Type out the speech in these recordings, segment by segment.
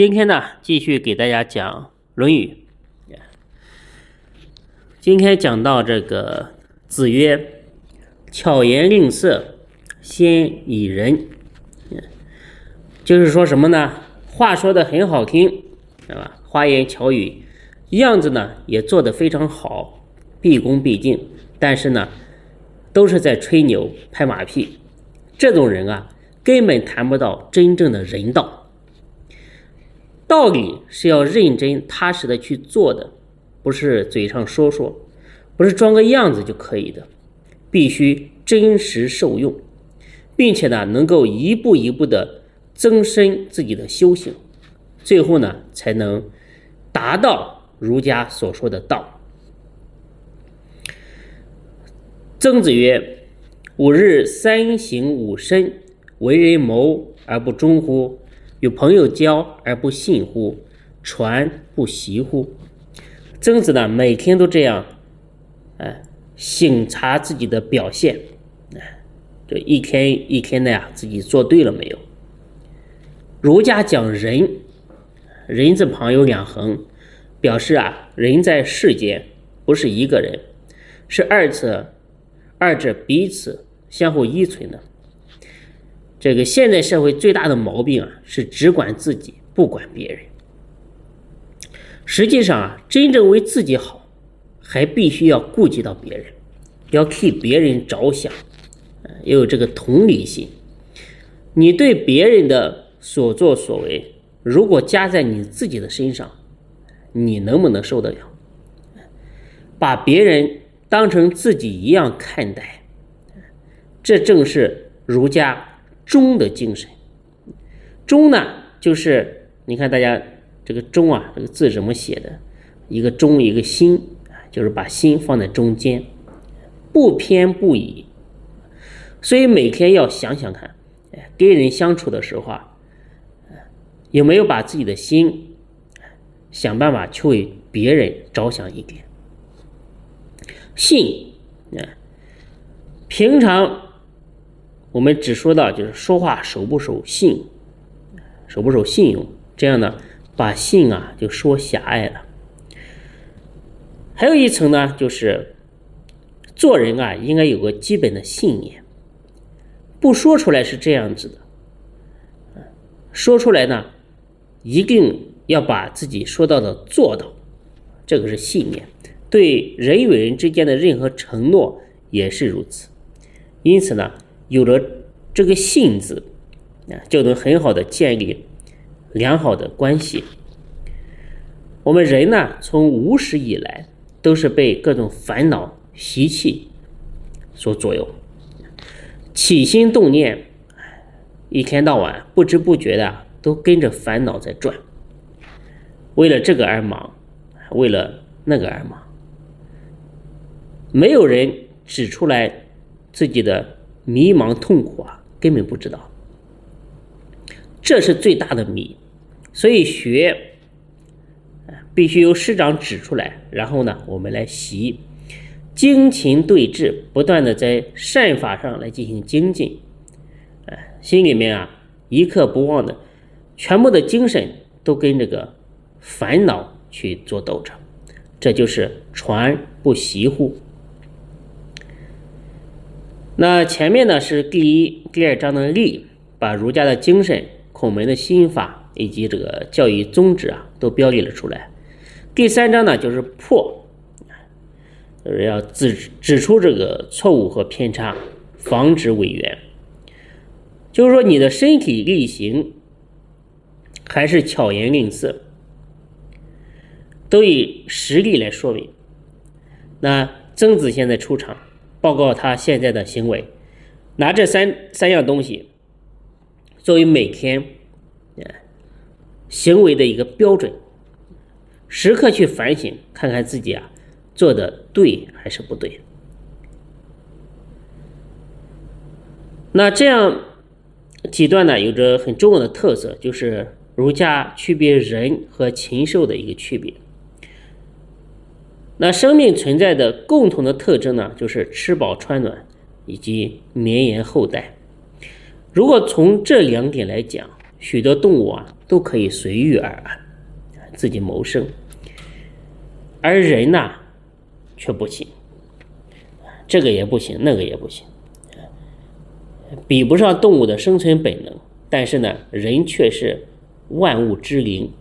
今天呢，继续给大家讲《论语》。今天讲到这个子曰：“巧言令色，先以仁。”就是说什么呢？话说的很好听，是吧？花言巧语，样子呢也做得非常好，毕恭毕敬。但是呢，都是在吹牛、拍马屁。这种人啊，根本谈不到真正的人道。道理是要认真踏实的去做的，不是嘴上说说，不是装个样子就可以的，必须真实受用，并且呢，能够一步一步的增深自己的修行，最后呢，才能达到儒家所说的道。曾子曰：“吾日三省吾身：为人谋而不忠乎？”有朋友交而不信乎？传不习乎？曾子呢，每天都这样，哎，省察自己的表现，哎，这一天一天的呀，自己做对了没有？儒家讲仁，人字旁有两横，表示啊，人在世间不是一个人，是二者，二者彼此相互依存的。这个现代社会最大的毛病啊，是只管自己不管别人。实际上啊，真正为自己好，还必须要顾及到别人，要替别人着想，要有这个同理心。你对别人的所作所为，如果加在你自己的身上，你能不能受得了？把别人当成自己一样看待，这正是儒家。忠的精神，忠呢，就是你看大家这个忠啊，这个字怎么写的？一个忠，一个心，就是把心放在中间，不偏不倚。所以每天要想想看，跟人相处的时候啊，有没有把自己的心想办法去为别人着想一点？信，啊，平常。我们只说到就是说话守不守信，守不守信用，这样呢，把信啊就说狭隘了。还有一层呢，就是做人啊应该有个基本的信念，不说出来是这样子的，说出来呢一定要把自己说到的做到，这个是信念。对人与人之间的任何承诺也是如此。因此呢。有了这个信字，啊，就能很好的建立良好的关系。我们人呢，从无始以来都是被各种烦恼习气所左右，起心动念，一天到晚不知不觉的都跟着烦恼在转，为了这个而忙，为了那个而忙，没有人指出来自己的。迷茫痛苦啊，根本不知道，这是最大的谜。所以学，必须由师长指出来，然后呢，我们来习，精勤对峙，不断的在善法上来进行精进。哎，心里面啊，一刻不忘的，全部的精神都跟这个烦恼去做斗争，这就是传不习乎？那前面呢是第一、第二章的立，把儒家的精神、孔门的心法以及这个教育宗旨啊都标立了出来。第三章呢就是破，就是要指指出这个错误和偏差，防止违缘。就是说你的身体力行还是巧言令色，都以实例来说明。那曾子现在出场。报告他现在的行为，拿这三三样东西作为每天行为的一个标准，时刻去反省，看看自己啊做的对还是不对。那这样几段呢，有着很重要的特色，就是儒家区别人和禽兽的一个区别。那生命存在的共同的特征呢，就是吃饱穿暖以及绵延后代。如果从这两点来讲，许多动物啊都可以随遇而安，自己谋生。而人呐，却不行，这个也不行，那个也不行，比不上动物的生存本能。但是呢，人却是万物之灵，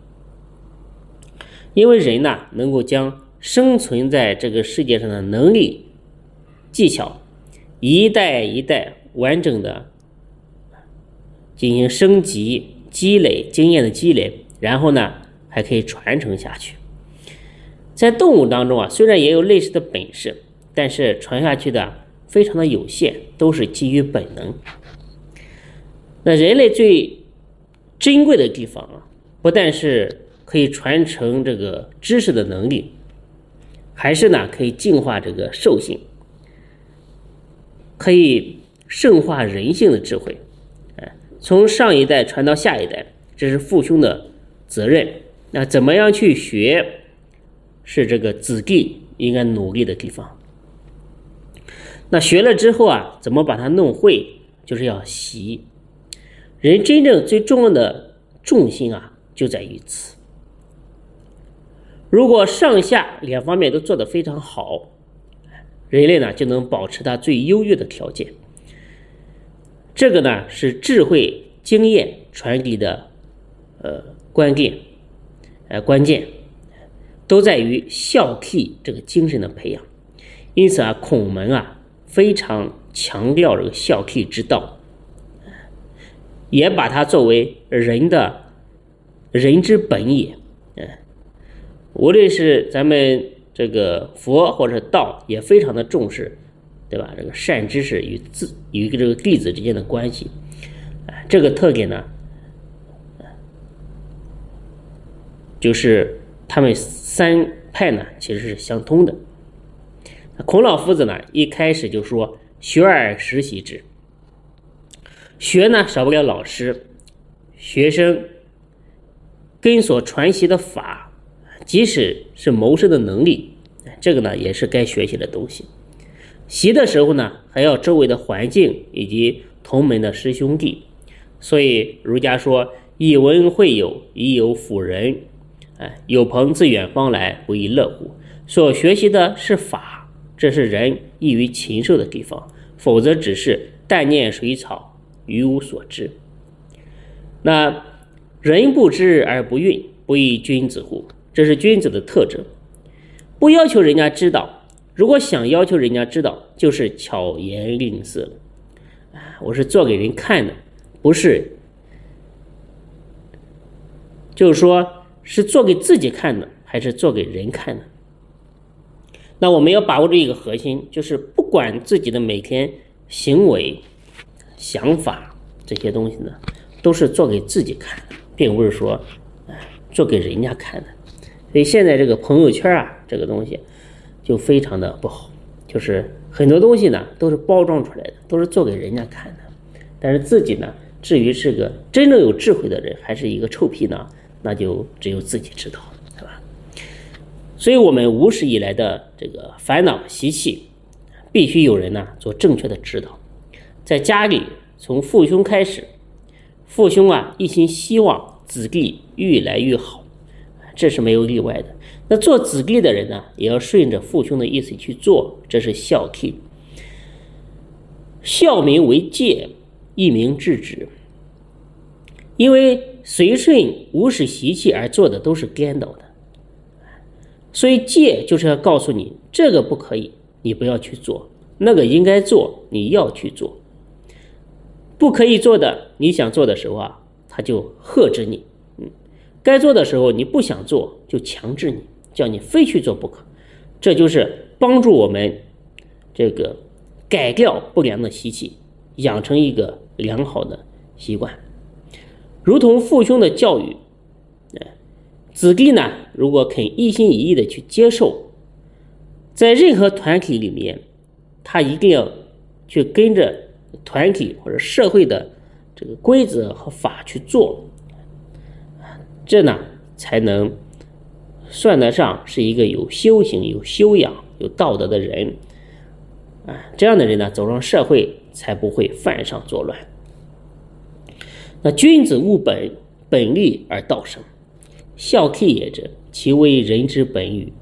因为人呐，能够将生存在这个世界上的能力、技巧，一代一代完整的进行升级、积累经验的积累，然后呢，还可以传承下去。在动物当中啊，虽然也有类似的本事，但是传下去的非常的有限，都是基于本能。那人类最珍贵的地方啊，不但是可以传承这个知识的能力，还是呢可以净化这个兽性，可以圣化人性的智慧，哎，从上一代传到下一代，这是父兄的责任。那怎么样去学？是这个子弟应该努力的地方。那学了之后啊，怎么把它弄会？就是要习。人真正最重要的重心啊，就在于此。如果上下两方面都做得非常好，人类呢就能保持它最优越的条件。这个呢是智慧经验传递的呃关键，呃关键。都在于孝悌这个精神的培养，因此啊，孔门啊非常强调这个孝悌之道，也把它作为人的人之本也。嗯，无论是咱们这个佛或者道，也非常的重视，对吧？这个善知识与自与这个弟子之间的关系，这个特点呢，就是他们。三派呢其实是相通的。孔老夫子呢一开始就说：“学而时习之。”学呢少不了老师，学生跟所传习的法，即使是谋生的能力，这个呢也是该学习的东西。习的时候呢，还要周围的环境以及同门的师兄弟。所以儒家说：“以文会友，以友辅仁。”哎，有朋自远方来，不亦乐乎？所学习的是法，这是人异于禽兽的地方，否则只是但念水草，鱼无所知。那人不知而不愠，不亦君子乎？这是君子的特征。不要求人家知道，如果想要求人家知道，就是巧言令色。啊，我是做给人看的，不是，就是说。是做给自己看的，还是做给人看的？那我们要把握住一个核心，就是不管自己的每天行为、想法这些东西呢，都是做给自己看的，并不是说，做给人家看的。所以现在这个朋友圈啊，这个东西就非常的不好，就是很多东西呢都是包装出来的，都是做给人家看的，但是自己呢，至于是个真正有智慧的人，还是一个臭屁呢？那就只有自己知道，对吧？所以，我们无始以来的这个烦恼习气，必须有人呢做正确的指导。在家里，从父兄开始，父兄啊一心希望子弟越来越好，这是没有例外的。那做子弟的人呢，也要顺着父兄的意思去做，这是孝悌。孝名为戒，一名制止，因为。随顺无始习气而做的都是颠倒的，所以戒就是要告诉你这个不可以，你不要去做；那个应该做，你要去做。不可以做的，你想做的时候啊，他就呵止你；该做的时候你不想做，就强制你，叫你非去做不可。这就是帮助我们这个改掉不良的习气，养成一个良好的习惯。如同父兄的教育，子弟呢，如果肯一心一意的去接受，在任何团体里面，他一定要去跟着团体或者社会的这个规则和法去做，这呢才能算得上是一个有修行、有修养、有道德的人。啊，这样的人呢，走上社会才不会犯上作乱。那君子务本，本立而道生。孝悌也者，其为人之本与？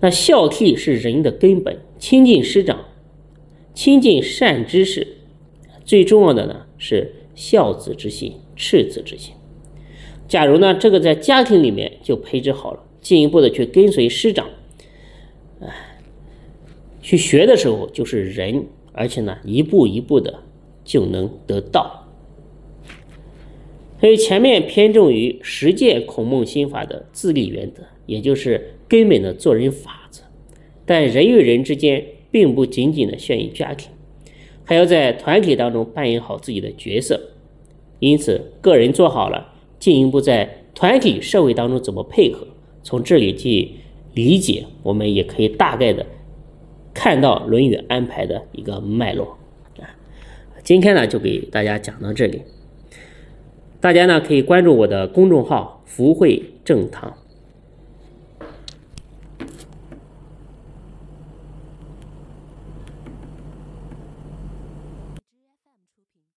那孝悌是人的根本，亲近师长，亲近善知识，最重要的呢是孝子之心、赤子之心。假如呢这个在家庭里面就培植好了，进一步的去跟随师长，哎，去学的时候就是人，而且呢一步一步的就能得道。所以前面偏重于实践孔孟心法的自立原则，也就是根本的做人法则。但人与人之间并不仅仅的限于家庭，还要在团体当中扮演好自己的角色。因此，个人做好了，进一步在团体社会当中怎么配合，从这里去理解，我们也可以大概的看到《论语》安排的一个脉络。啊，今天呢就给大家讲到这里。大家呢可以关注我的公众号“福慧正堂”。